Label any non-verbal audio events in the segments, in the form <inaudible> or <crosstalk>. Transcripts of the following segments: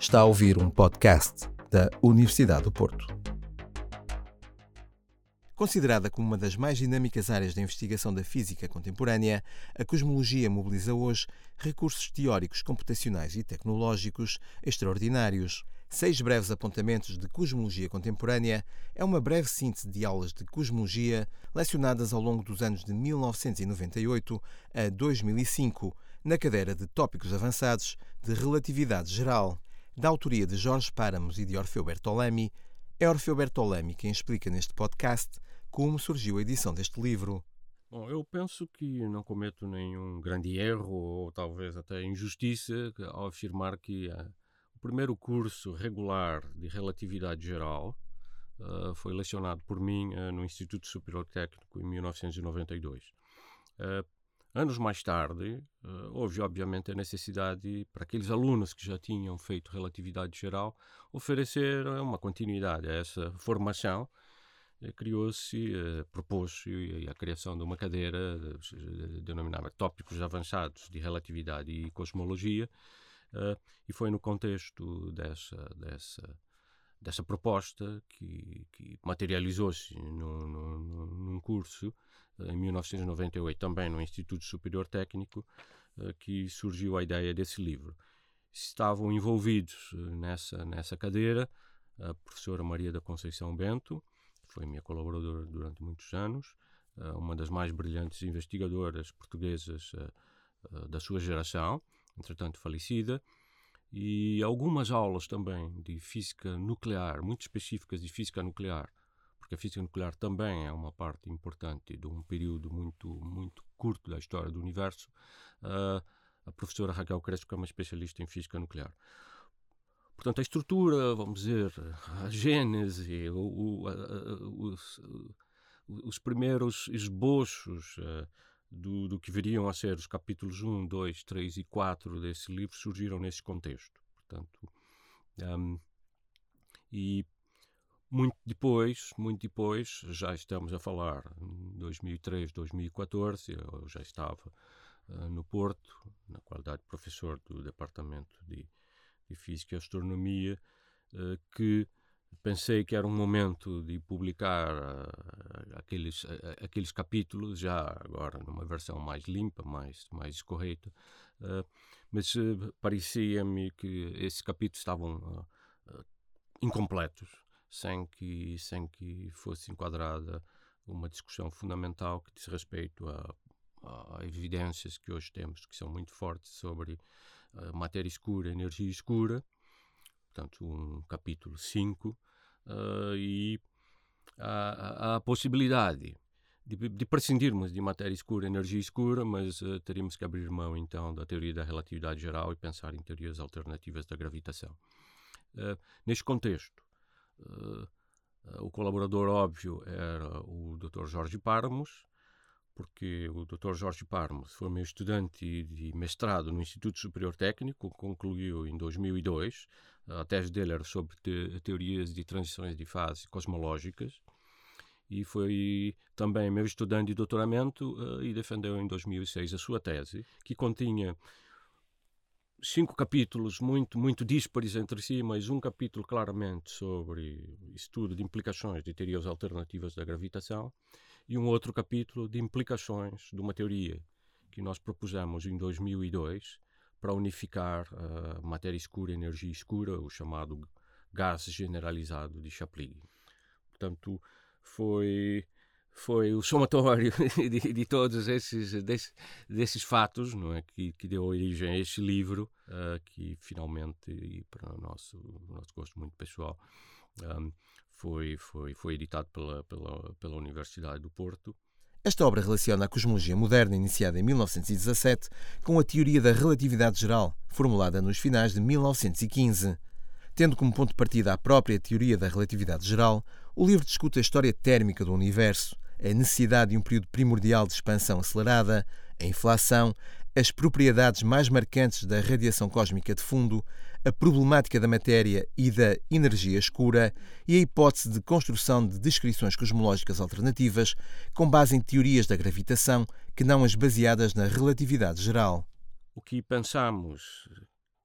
Está a ouvir um podcast da Universidade do Porto. Considerada como uma das mais dinâmicas áreas da investigação da física contemporânea, a cosmologia mobiliza hoje recursos teóricos, computacionais e tecnológicos extraordinários. Seis breves apontamentos de cosmologia contemporânea é uma breve síntese de aulas de cosmologia lecionadas ao longo dos anos de 1998 a 2005, na cadeira de Tópicos Avançados de Relatividade Geral, da autoria de Jorge Páramos e de Orfeu Bertolami. É Orfeu Bertolami quem explica neste podcast como surgiu a edição deste livro. Bom, eu penso que não cometo nenhum grande erro ou talvez até injustiça ao afirmar que uh, o primeiro curso regular de relatividade geral uh, foi lecionado por mim uh, no Instituto Superior Técnico em 1992. Anos mais tarde, houve obviamente a necessidade para aqueles alunos que já tinham feito relatividade geral oferecer uma continuidade a essa formação. Eh, criou-se, eh, propôs-se a criação de uma cadeira eh, denominada Tópicos Avançados de Relatividade e Cosmologia, e foi no contexto dessa, dessa, dessa proposta que, que materializou-se num, curso em 1998, também no Instituto Superior Técnico, que surgiu a ideia desse livro. Estavam envolvidos nessa, nessa cadeira a professora Maria da Conceição Bento, foi minha colaboradora durante muitos anos, eh, uma das mais brilhantes investigadoras portuguesas eh, eh, da sua geração, entretanto falecida, e algumas aulas também de física nuclear, muito específicas de física nuclear, porque a física nuclear também é uma parte importante de um período muito muito curto da história do universo. a professora Raquel Crespo, é uma especialista em física nuclear. Portanto, a estrutura, vamos dizer, a gênese, o, o, a, os, os, primeiros esboços uh, do, do, que viriam a ser os capítulos 1, 2, 3 e 4 desse livro surgiram nesse contexto. Portanto, um, e muito depois, muito depois, já estamos a falar em 2003, 2014, eu já estava uh, no Porto, na qualidade de professor do Departamento de de Física e Astronomia, uh, que pensei que era um momento de publicar uh, aqueles, uh, aqueles capítulos, já agora numa versão mais limpa, mais, mais correta, mas parecia-me que esses capítulos estavam incompletos, sem que, sem que fosse enquadrada uma discussão fundamental que diz respeito a, evidências que hoje temos, que são muito fortes sobre matéria escura, energia escura, portanto, um capítulo 5, uh, eh, e a, a, possibilidade de, de, prescindirmos de matéria escura, energia escura, mas uh, teríamos que abrir mão então da teoria da relatividade geral e pensar em teorias alternativas da gravitação. Uh, neste contexto, o colaborador óbvio era o Dr. Jorge Parmos, porque o Dr. Jorge Parmo foi meu estudante de mestrado no Instituto Superior Técnico, concluiu em 2002. A tese dele era sobre te teorias de transições de fase cosmológicas e foi também meu estudante de doutoramento uh, e defendeu em 2006 a sua tese, que continha cinco capítulos muito muito díspares entre si, mas um capítulo claramente sobre estudo de implicações de teorias alternativas da gravitação e um outro capítulo de implicações de uma teoria que nós propusemos em 2002 para unificar uh, matéria escura e energia escura, o chamado gás generalizado de Chaplin. Portanto, foi foi o somatório <laughs> de, de todos esses desses, desses fatos não é que, que deu origem a este livro uh, que finalmente e para o nosso nosso gosto muito pessoal um, foi, foi, foi editado pela, pela, pela Universidade do Porto. Esta obra relaciona a cosmologia moderna iniciada em 1917 com a teoria da relatividade geral, formulada nos finais de 1915. Tendo como ponto de partida a própria teoria da relatividade geral, o livro discute a história térmica do universo, a necessidade de um período primordial de expansão acelerada, a inflação, as propriedades mais marcantes da radiação cósmica de fundo, a problemática da matéria e da energia escura e a hipótese de construção de descrições cosmológicas alternativas com base em teorias da gravitação que não as baseadas na relatividade geral. O que pensamos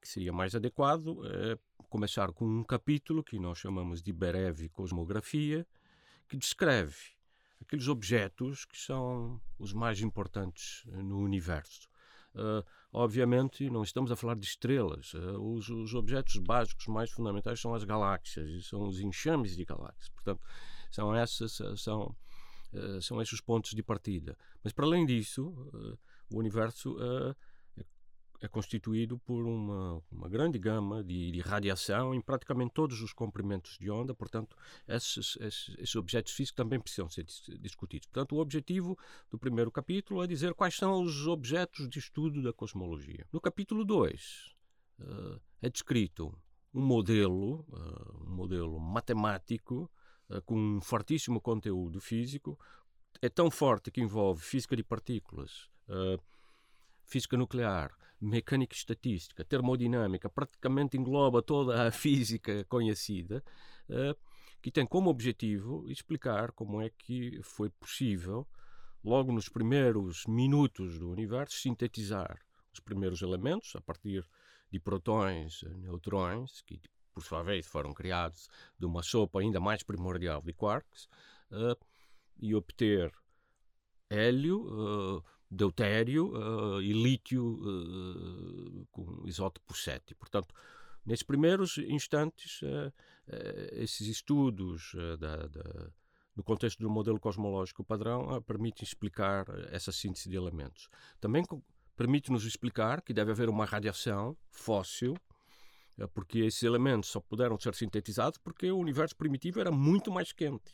que seria mais adequado é começar com um capítulo que nós chamamos de breve cosmografia, que descreve aqueles objetos que são os mais importantes no universo. Uh, obviamente, não estamos a falar de estrelas. Uh, os, os, objetos básicos mais fundamentais são as galáxias são os enxames de galáxias. Portanto, são, essas, são, uh, são esses os pontos de partida. Mas, para além disso, o universo é constituído por uma, uma grande gama de, de, radiação em praticamente todos os comprimentos de onda, portanto, esses, esses, esses, objetos físicos também precisam ser discutidos. Portanto, o objetivo do primeiro capítulo é dizer quais são os objetos de estudo da cosmologia. No capítulo 2, uh, eh, é descrito um modelo, uh, um modelo matemático, uh, com um fortíssimo conteúdo físico, é tão forte que envolve física de partículas, física nuclear, mecânica estatística, termodinâmica, praticamente engloba toda a <laughs> física conhecida, uh, que tem como objetivo explicar como é que foi possível, logo nos primeiros minutos do universo, sintetizar os primeiros elementos a partir de protões, neutrões, que por sua vez foram criados de uma sopa ainda mais primordial de quarks, uh, e obter hélio, deutério uh, e lítio uh, com isótopo 7. Portanto, nesses primeiros instantes, uh, esses estudos da, da, no contexto do modelo cosmológico padrão permitem explicar essa síntese de elementos. Também permite-nos explicar que deve haver uma radiação fóssil porque esses elementos só puderam ser sintetizados porque o universo primitivo era muito mais quente.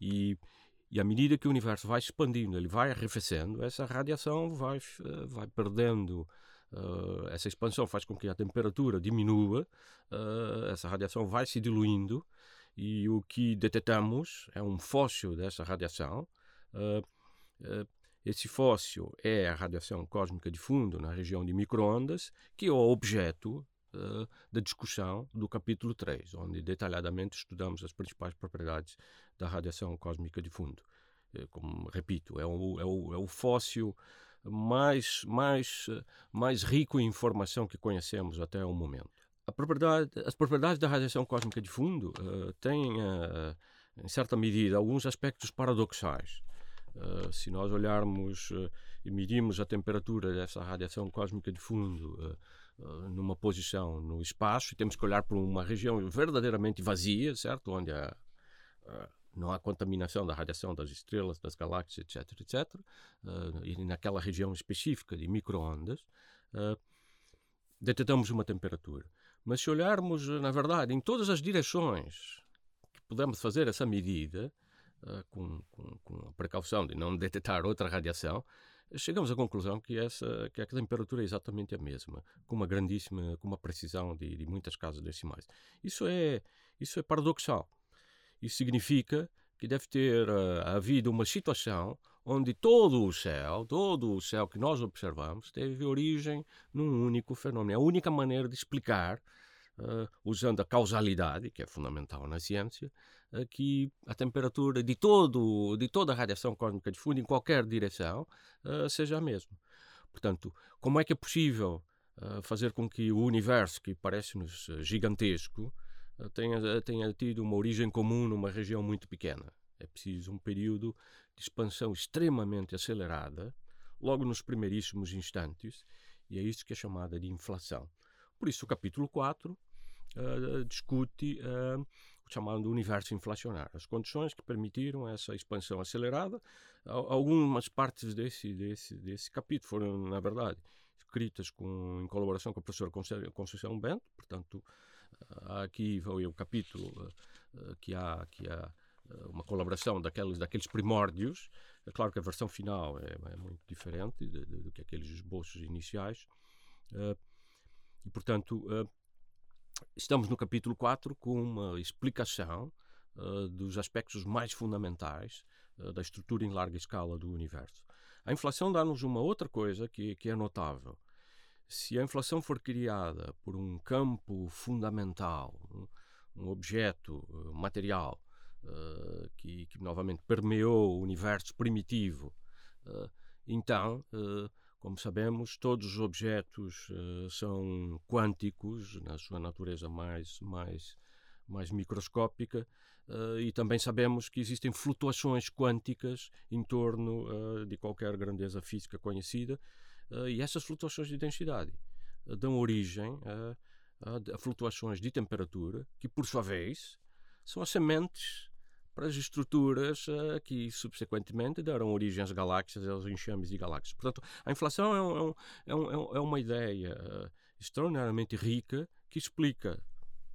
E e à medida que o universo vai expandindo, ele vai arrefecendo, essa radiação vai, eh, vai perdendo. Uh, essa expansão faz com que a temperatura diminua, uh, essa radiação vai se diluindo e o que detectamos é um fóssil dessa radiação. Uh, esse fóssil é a radiação cósmica de fundo na região de microondas, que é o objeto da discussão do capítulo 3, onde detalhadamente estudamos as principais propriedades da radiação cósmica de fundo. Uh, como repito, é o, é o, é o fóssil mais, mais, mais rico em informação que conhecemos até o momento. Propriedade, as propriedades da radiação cósmica de fundo uh, têm, em certa medida, alguns aspectos paradoxais. Uh, se nós olharmos uh, e medirmos a temperatura dessa radiação cósmica de fundo uh, eh, numa posição no espaço temos que olhar para uma região verdadeiramente vazia, certo? Onde uh, não há contaminação da radiação das estrelas, das galáxias, etc, etc. Uh, e naquela região específica de microondas, uh, detectamos uma temperatura. Mas se olharmos, na verdade, em todas as direções que podemos fazer essa medida, com, com, com a precaução de não detectar outra radiação, chegamos à conclusão que essa que a temperatura é exatamente a mesma, com uma grandíssima, com uma precisão de, de muitas casas decimais. Isso é isso é paradoxal. Isso significa que deve ter uh, havido uma situação onde todo o céu, todo o céu que nós observamos, teve origem num único fenômeno. É a única maneira de explicar uh, usando a causalidade, que é fundamental na ciência, uh, que a temperatura de, todo, de toda a radiação cósmica de fundo, em qualquer direção, seja a mesma. Portanto, como é que é possível fazer com que o universo, que parece-nos gigantesco, tenha, tenha tido uma origem comum numa região muito pequena? É preciso um período de expansão extremamente acelerada, logo nos primeiríssimos instantes, e é isso que é chamada de inflação. Por isso, o capítulo 4 uh, discute uh, o chamado universo inflacionário, as condições que permitiram essa expansão acelerada. Algumas partes desse, desse, desse capítulo foram, na verdade, escritas com, em colaboração com a professora Conceição Bento, portanto, aqui foi o capítulo que há, que há uma colaboração daqueles, daqueles primórdios. É claro que a versão final é, é muito diferente do que aqueles esboços iniciais. Uh, e, portanto, estamos no capítulo 4 com uma explicação dos aspectos mais fundamentais da estrutura em larga escala do universo. A inflação dá-nos uma outra coisa que, que é notável. Se a inflação for criada por um campo fundamental, um, objeto uh, material que, que, novamente permeou o universo primitivo, então Como sabemos, todos os objetos uh, são quânticos na sua natureza mais, mais, mais microscópica uh, e também sabemos que existem flutuações quânticas em torno uh, de qualquer grandeza física conhecida e essas flutuações de densidade dão origem a, a flutuações de temperatura que, por sua vez, são as sementes para as estruturas uh, que subsequentemente deram origem às galáxias aos enxames de galáxias. Portanto, a inflação é, um, é, um, é, é uma ideia uh, extraordinariamente rica que explica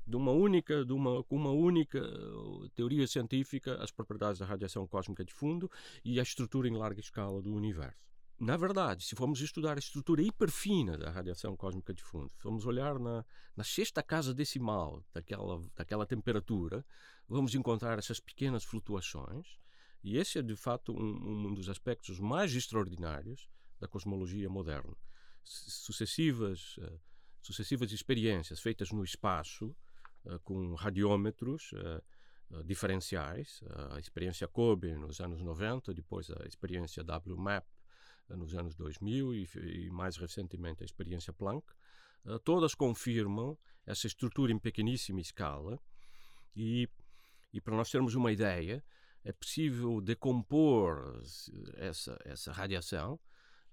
de uma única, de uma, uma única eh, teoria científica as propriedades da radiação cósmica de fundo e a estrutura em larga escala do universo. Na verdade, se formos estudar a estrutura hiperfina da radiação cósmica de fundo, se formos olhar na, na sexta casa decimal daquela, daquela temperatura, vamos encontrar essas pequenas flutuações, e esse é de fato um, um dos aspectos mais extraordinários da cosmologia moderna. Sucessivas, uh, sucessivas experiências feitas no espaço, uh, com radiômetros uh, diferenciais, a experiência COBE nos anos 90, depois a experiência WMAP nos anos 2000 e, e mais recentemente a experiência Planck, uh, todas confirmam essa estrutura em pequeníssima escala e, e para nós termos uma ideia, é possível decompor essa, essa radiação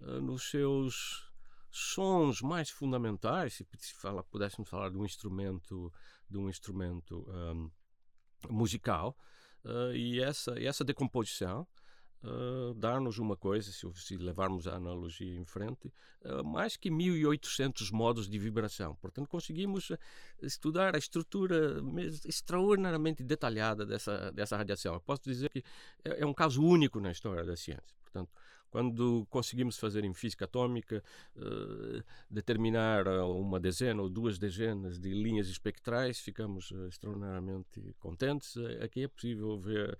uh, nos seus sons mais fundamentais, se fala, pudéssemos falar de um instrumento, de um instrumento um, musical, uh, e essa, essa decomposição uh, dar-nos uma coisa, se, se, levarmos a analogia em frente, uh, mais que 1800 modos de vibração. Portanto, conseguimos estudar a estrutura extraordinariamente detalhada dessa, dessa radiação. Eu posso dizer que é, é um caso único na história da ciência. Portanto, quando conseguimos fazer em física atômica uh, determinar uma dezena ou duas dezenas de linhas espectrais, ficamos extraordinariamente contentes. Aqui é possível ver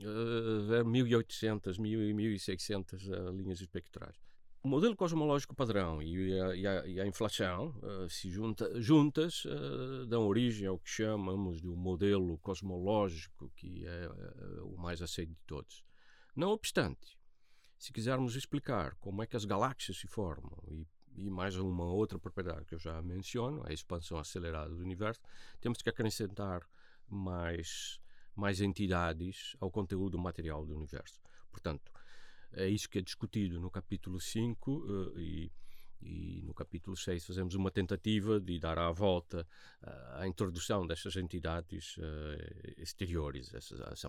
uh, 1800, 1600 uh, linhas espectrais. O modelo cosmológico padrão e a, e a, e a inflação uh, se junta, juntas uh, dão origem ao que chamamos de um modelo cosmológico que é o mais aceito de todos. Não obstante, se quisermos explicar como é que as galáxias se formam e, e mais uma outra propriedade que eu já menciono, a expansão acelerada do universo, temos que acrescentar mais mais entidades ao conteúdo material do universo. Portanto, é isso que é discutido no capítulo 5 uh, eh, e, e, no capítulo 6 fazemos uma tentativa de dar à volta uh, a introdução destas entidades uh, exteriores, essa, essa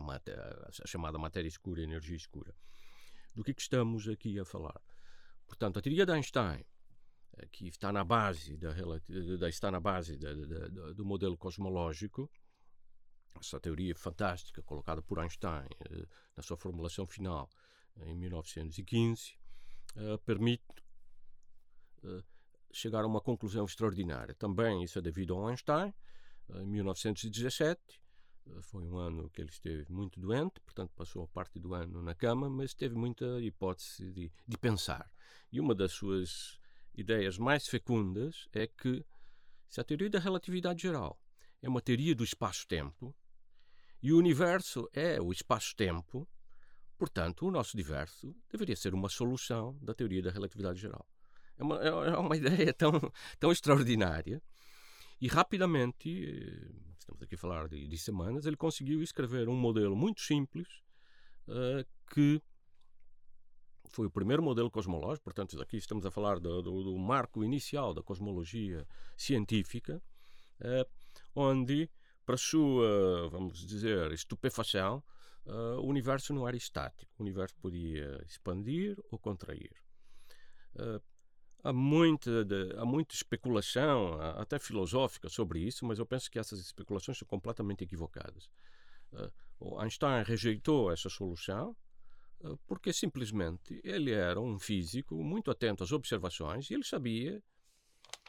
a chamada matéria escura, energia escura. Do que, é que estamos aqui a falar? Portanto, a teoria de Einstein, que está na base, da, está na base da, da, do modelo cosmológico, essa teoria fantástica colocada por Einstein eh, na sua formulação final em 1915 eh, permite eh, chegar a uma conclusão extraordinária. Também isso é devido a Einstein. Em 1917 foi um ano que ele esteve muito doente, portanto passou a parte do ano na cama, mas teve muita hipótese de, de pensar. E uma das suas ideias mais fecundas é que se a teoria da relatividade geral é uma teoria do espaço-tempo, e o universo é o espaço-tempo, portanto, o nosso universo deveria ser uma solução da teoria da relatividade geral. É uma, é uma <laughs> ideia tão, tão extraordinária. E rapidamente, eh, estamos aqui a falar de, de semanas, ele conseguiu escrever um modelo muito simples uh, que foi o primeiro modelo cosmológico, portanto, aqui estamos a falar do, do, do marco inicial da cosmologia científica, uh, onde para sua, vamos dizer, estupefação, uh, o universo não era estático. O universo podia expandir ou contrair. Uh, há, muita de, há muita especulação, até filosófica, sobre isso, mas eu penso que essas especulações são completamente equivocadas. Uh, Einstein rejeitou essa solução porque simplesmente ele era um físico muito atento às observações e ele sabia,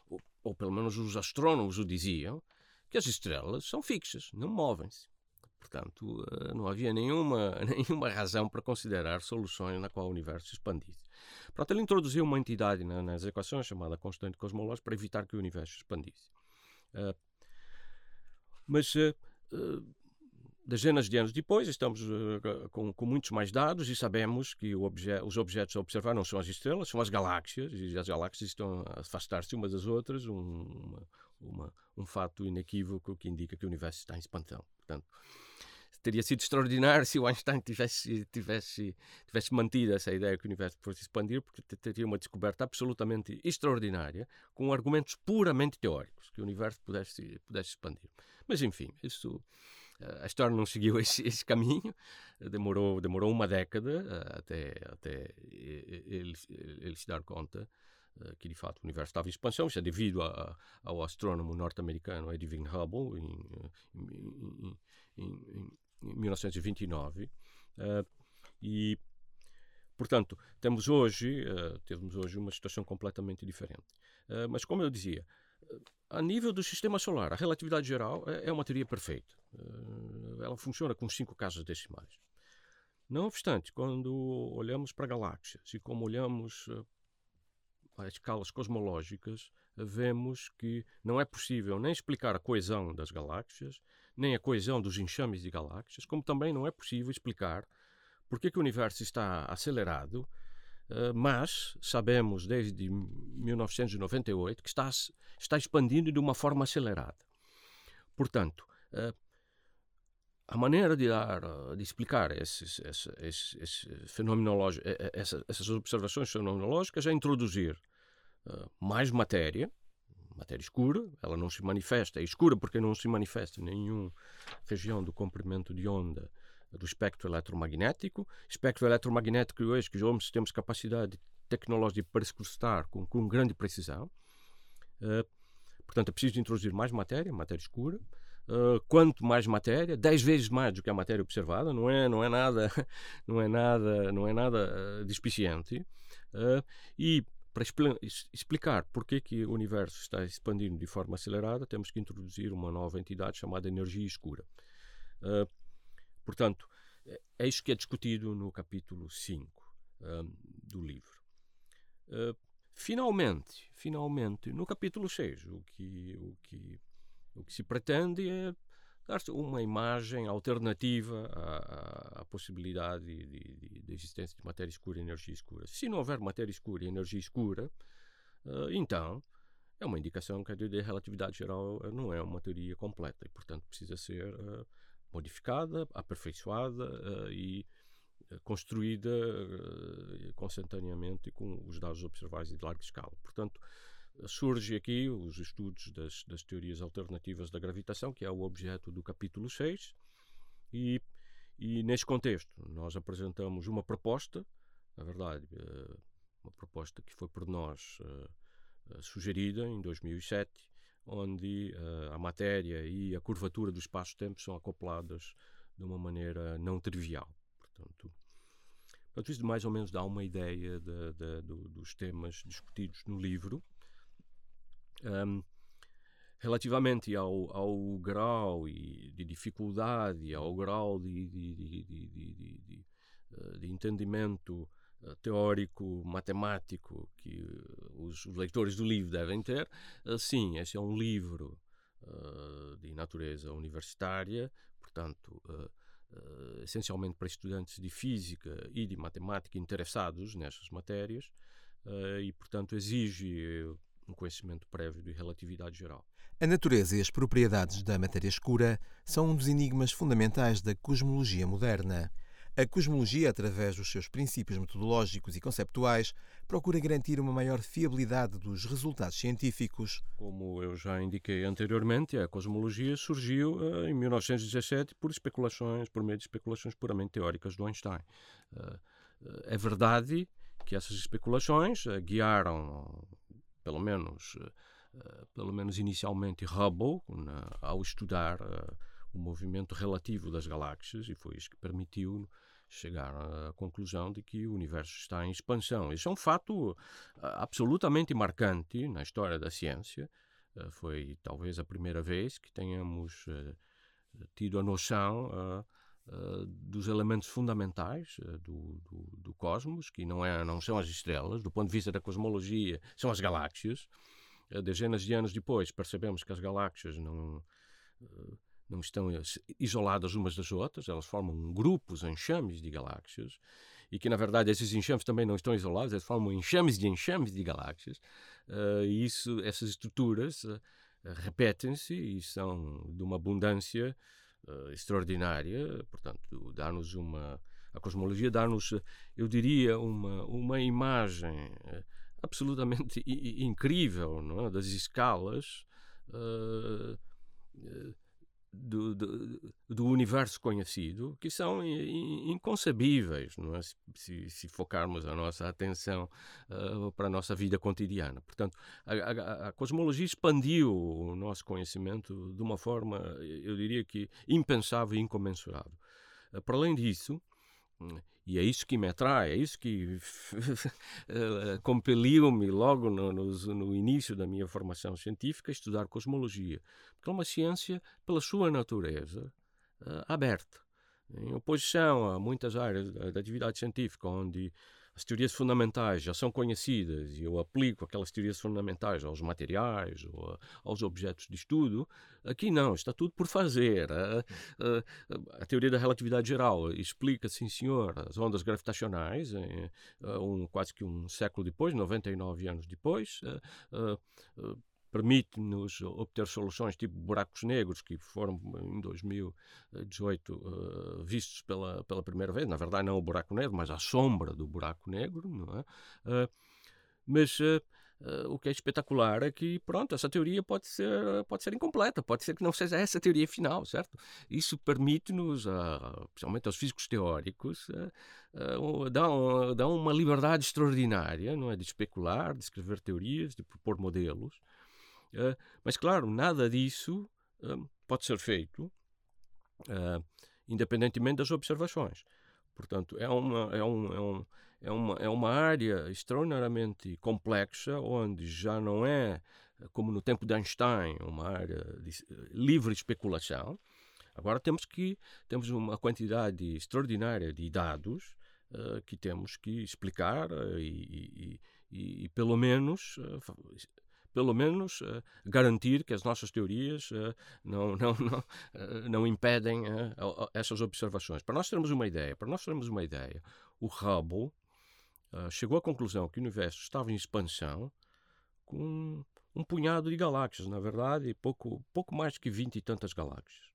ou, ou pelo menos os astrônomos o diziam, que as estrelas são fixas, não movem-se. Portanto, eh, não havia nenhuma, <laughs> nenhuma razão para considerar soluções na qual o universo se expandisse. Portanto, ele introduziu uma entidade nas equações chamada constante cosmológica para evitar que o universo se expandisse. Eh, mas, eh, dezenas de anos depois, estamos uh, com, com, muitos mais dados e sabemos que obje os objetos a observar não são as estrelas, são as galáxias, e as galáxias estão a afastar-se umas das outras, um, uma, uma, um fato inequívoco que indica que o universo está em expansão. Portanto, teria sido extraordinário <laughs> se o Einstein tivesse, tivesse, tivesse mantido essa ideia que o universo fosse expandir, porque teria uma descoberta absolutamente extraordinária, com argumentos puramente teóricos, que o universo pudesse, pudesse expandir. Mas, enfim, isso, eh, a história não seguiu <laughs> esse, esse caminho, demorou, demorou uma década eh, até, até ele, ele se dar conta que de fato o universo estava em expansão, isso é devido a, ao astrônomo norte-americano Edwin Hubble, em, em, em, em 1929. Uh, e, portanto, temos hoje, temos hoje uma situação completamente diferente. Mas, como eu dizia, a nível do sistema solar, a relatividade geral é, é uma teoria perfeita. ela funciona com cinco casas decimais. Não obstante, quando olhamos para galáxias e como olhamos a escalas cosmológicas, vemos que não é possível nem explicar a coesão das galáxias, nem a coesão dos enxames de galáxias, como também não é possível explicar porque que o universo está acelerado, eh, mas sabemos desde 1998 que está, está expandindo de uma forma acelerada. Portanto, eh, a maneira de, dar, de explicar esses, esses, esses, esses essas, essas observações fenomenológicas é introduzir uh, mais matéria, matéria escura, ela não se manifesta, é escura porque não se manifesta em nenhuma região do comprimento de onda do espectro eletromagnético. Espectro eletromagnético hoje que os temos capacidade tecnológica de perscrutar com, com grande precisão. Uh, portanto, é preciso introduzir mais matéria, matéria escura. Uh, quanto mais matéria, 10 vezes mais do que a matéria observada, não é, não é nada, <laughs> não é nada, não é nada uh, despiciente. Uh, e para explicar porque que o universo está expandindo de forma acelerada, temos que introduzir uma nova entidade chamada energia escura. portanto, é isso que é discutido no capítulo 5 do livro. finalmente, finalmente, no capítulo 6, o que, o que o que se pretende é dar uma imagem alternativa à, à, possibilidade de, de, de, existência de matéria escura e energia escura. Se não houver matéria escura e energia escura, uh, então é uma indicação que a teoria da relatividade geral eh, não é uma teoria completa e, portanto, precisa ser uh, modificada, aperfeiçoada uh, e construída consantaneamente com os dados observáveis de larga escala. Portanto, surge aqui os estudos das, das, teorias alternativas da gravitação, que é o objeto do capítulo 6, e, e neste contexto nós apresentamos uma proposta, na verdade, eh, uma proposta que foi por nós eh, eh, sugerida em 2007, onde a matéria e a curvatura do espaço-tempo são acopladas de uma maneira não trivial. Portanto, portanto isso mais ou menos dá uma ideia de, de, de, dos temas discutidos no livro. Um, relativamente ao, ao grau de dificuldade, ao grau de, de, de, de entendimento eh, teórico, matemático que os, os, leitores do livro devem ter, eh, sim, esse é um livro de natureza universitária, portanto, essencialmente para estudantes de física e de matemática interessados nessas matérias, e, portanto, exige um conhecimento prévio de relatividade geral. A natureza e as propriedades da matéria escura são um dos enigmas fundamentais da cosmologia moderna. A cosmologia, através dos seus princípios metodológicos e conceptuais, procura garantir uma maior fiabilidade dos resultados científicos. Como eu já indiquei anteriormente, a cosmologia surgiu uh, em 1917 por especulações, por meio de especulações puramente teóricas do Einstein. Uh, é verdade que essas especulações guiaram pelo menos, uh, pelo menos inicialmente, Hubble, ao estudar uh, o movimento relativo das galáxias, e foi isso que permitiu chegar à conclusão de que o universo está em expansão. Isso é um fato absolutamente marcante na história da ciência. Foi talvez a primeira vez que tenhamos tido a noção Uh, dos elementos fundamentais uh, do, do, do, cosmos, que não, é, não são as estrelas, do ponto de vista da cosmologia, são as galáxias. Uh, dezenas de anos depois, percebemos que as galáxias não, não estão isoladas umas das outras, elas formam grupos, enxames de galáxias, e que na verdade esses enxames também não estão isolados, eles formam enxames de enxames de galáxias, e isso, essas estruturas repetem-se e são de uma abundância uh, extraordinária, portanto, dá-nos uma. A cosmologia dá-nos, eu diria, uma, uma imagem absolutamente <laughs> incrível não é? das escalas do, do, do, universo conhecido que são inconcebíveis não é? se, se focarmos a nossa atenção uh, para a nossa vida cotidiana. Portanto, a, a, a, cosmologia expandiu o nosso conhecimento de uma forma, eu diria que impensável e incomensurável. Uh, para além disso, e é isso que me atrai, é isso que eh, <laughs> compeliu-me logo no, no, no, início da minha formação científica estudar cosmologia. Porque é uma ciência, pela sua natureza, uh, aberta. Em oposição a muitas áreas da atividade científica, onde as teorias fundamentais já são conhecidas e eu aplico aquelas teorias fundamentais aos materiais ou a, aos objetos de estudo, aqui não, está tudo por fazer. A, a, a teoria da relatividade geral explica, sim senhor, as ondas gravitacionais, em, um, quase que um século depois, 99 anos depois, permite-nos obter soluções tipo buracos negros, que foram em 2018 uh, vistos pela, pela primeira vez. Na verdade, não o buraco negro, mas a sombra do buraco negro. Não é? Uh, mas uh, o que é espetacular é que, pronto, essa teoria pode ser, pode ser incompleta, pode ser que não seja essa a teoria final, certo? Isso permite-nos, principalmente aos físicos teóricos, dá, dá uma liberdade extraordinária, não é? De especular, de escrever teorias, de propor modelos. Uh, mas, claro, nada disso uh, pode ser feito uh, independentemente das observações. Portanto, é uma, é, um, é, um, é, uma, é uma área extraordinariamente complexa, onde já não é, como no tempo de Einstein, uma área de livre especulação. Agora temos que temos uma quantidade extraordinária de dados uh, que temos que explicar e, e, e, pelo menos uh, pelo menos uh, garantir que as nossas teorias uh, <laughs> não, não, não, uh, não impedem essas observações. Para nós termos uma ideia, para nós termos uma ideia, o Hubble chegou à conclusão que o universo estava em expansão com um punhado de galáxias, na verdade, pouco, pouco mais que 20 e tantas galáxias.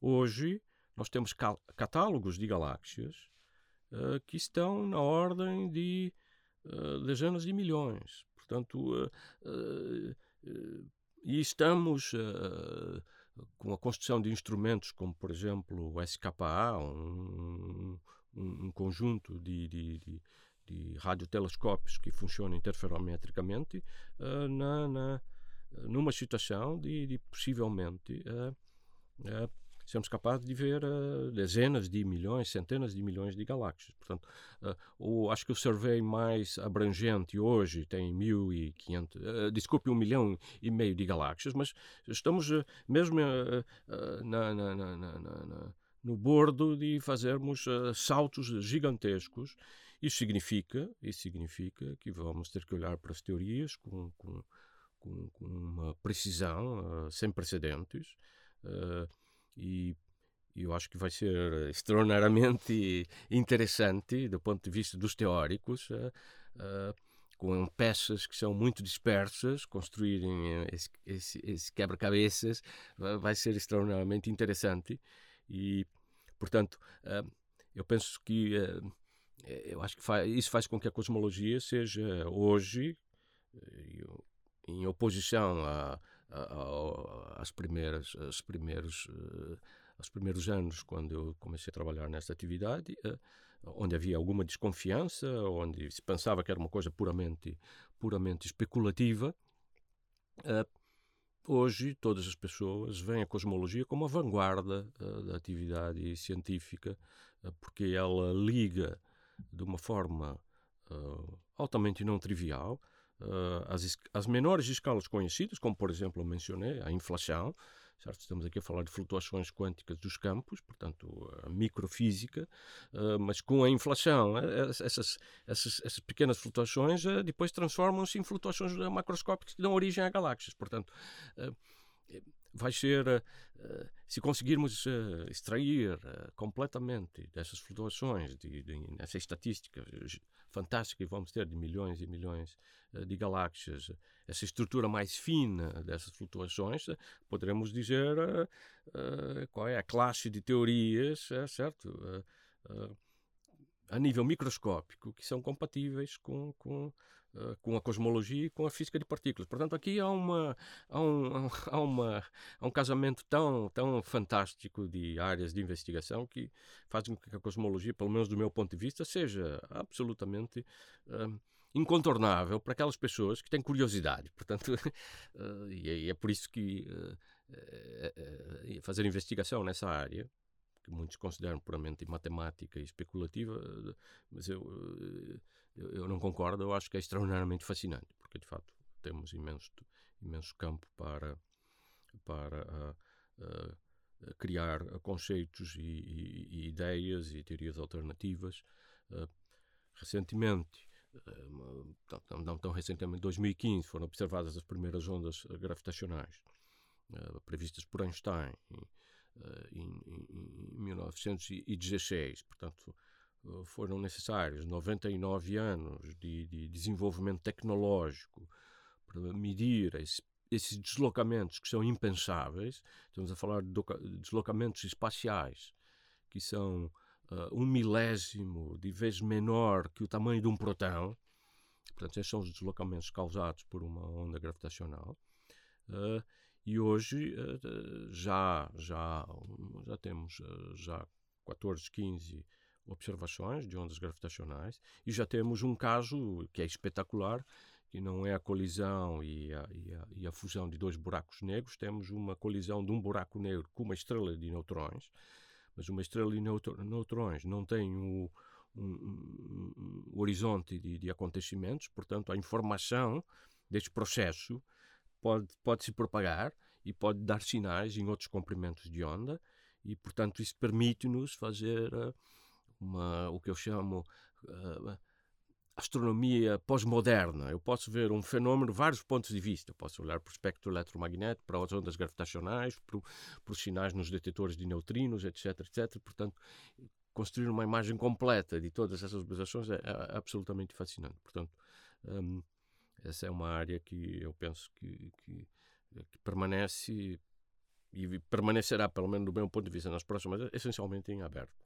Hoje, nós temos catálogos de galáxias que estão na ordem de dezenas de milhões. Portanto, uh, uh, e estamos com a construção de instrumentos como, por exemplo, o SKA, um, um, um conjunto de, de, de, de, radiotelescópios que funcionam interferometricamente, na, na, numa situação de, de possivelmente sermos capazes de ver uh, dezenas de milhões, centenas de milhões de galáxias. Portanto, uh, o, acho que o survey mais abrangente hoje tem 1.500, uh, desculpe, um milhão e meio de galáxias, mas estamos uh, mesmo na, na, na, no bordo de fazermos saltos gigantescos. Isso significa, isso significa que vamos ter que olhar para as teorias com, com, com, com uma precisão sem precedentes. Uh, e eu acho que vai ser extraordinariamente <laughs> interessante do ponto de vista dos teóricos, uh, uh, com peças que são muito dispersas, construírem esse, esse, esse quebra-cabeças vai ser extraordinariamente interessante. E, portanto, eu penso que eu acho que isso faz com que a cosmologia seja hoje, em oposição a às primeiras, aos primeiros, aos primeiros anos, quando eu comecei a trabalhar nesta atividade, onde havia alguma desconfiança, onde se pensava que era uma coisa puramente, puramente especulativa. Hoje, todas as pessoas veem a cosmologia como a vanguarda da atividade científica, porque ela liga de uma forma altamente não trivial uh, as, as menores escalas conhecidas, como por exemplo eu mencionei, a inflação, certo? Estamos aqui a falar de flutuações quânticas dos campos, portanto, a microfísica, uh, mas com a inflação, eh, essas, essas, essas pequenas flutuações uh, depois transformam-se em flutuações macroscópicas que dão origem a galáxias. Portanto, vai ser se conseguirmos extrair completamente dessas flutuações, de, de, essa estatística fantástica que vamos ter de milhões e milhões de galáxias, essa estrutura mais fina dessas flutuações, poderemos dizer qual é a classe de teorias, certo? a nível microscópico que são compatíveis com, com, com a cosmologia e com a física de partículas. Portanto, aqui há, uma, há, um, <laughs> há, uma, há um casamento tão, tão fantástico de áreas de investigação que fazem com que a cosmologia, pelo menos do meu ponto de vista, seja absolutamente. Uh, incontornável para aquelas pessoas que têm curiosidade. Portanto, uh, <laughs> e é, é, por isso que fazer investigação nessa área que muitos consideram puramente matemática e especulativa, mas eu, eh, eu, eu, não concordo, eu acho que é extraordinariamente fascinante, porque de facto temos imenso, imenso campo para, para uh, uh, criar conceitos e, e, e, ideias e teorias alternativas. Uh, recentemente, não, não tão recentemente, em 2015, foram observadas as primeiras ondas gravitacionais previstas por Einstein. Eh, em, em 1916. Portanto, foram necessários 99 anos de, de desenvolvimento tecnológico para medir esse, esses deslocamentos que são impensáveis. Estamos a falar de deslocamentos espaciais que são uh, um milésimo de vez menor que o tamanho de um protão. Portanto, esses são os deslocamentos causados por uma onda gravitacional. Uh, e hoje eh, já, já, já temos já 14, 15 observações de ondas gravitacionais e já temos um caso que é espetacular, que não é a colisão e a, e a, e a fusão de dois buracos negros, temos uma colisão de um buraco negro com uma estrela de neutrões, mas uma estrela de neutrões não tem o, um, um, um horizonte de, de acontecimentos, portanto a informação deste processo pode, pode se propagar e pode dar sinais em outros comprimentos de onda e, portanto, isso permite-nos fazer uh, uma, o que eu chamo uh, astronomia pós-moderna. Eu posso ver um fenômeno de vários pontos de vista. Eu posso olhar para o espectro eletromagnético, para as ondas gravitacionais, para, para os sinais nos detectores de neutrinos, etc, etc. Portanto, construir uma imagem completa de todas essas observações é, é absolutamente fascinante. Portanto, um, essa é uma área que eu penso que, que, que, permanece e permanecerá, pelo menos do meu ponto de vista, nas próximas, essencialmente em aberto.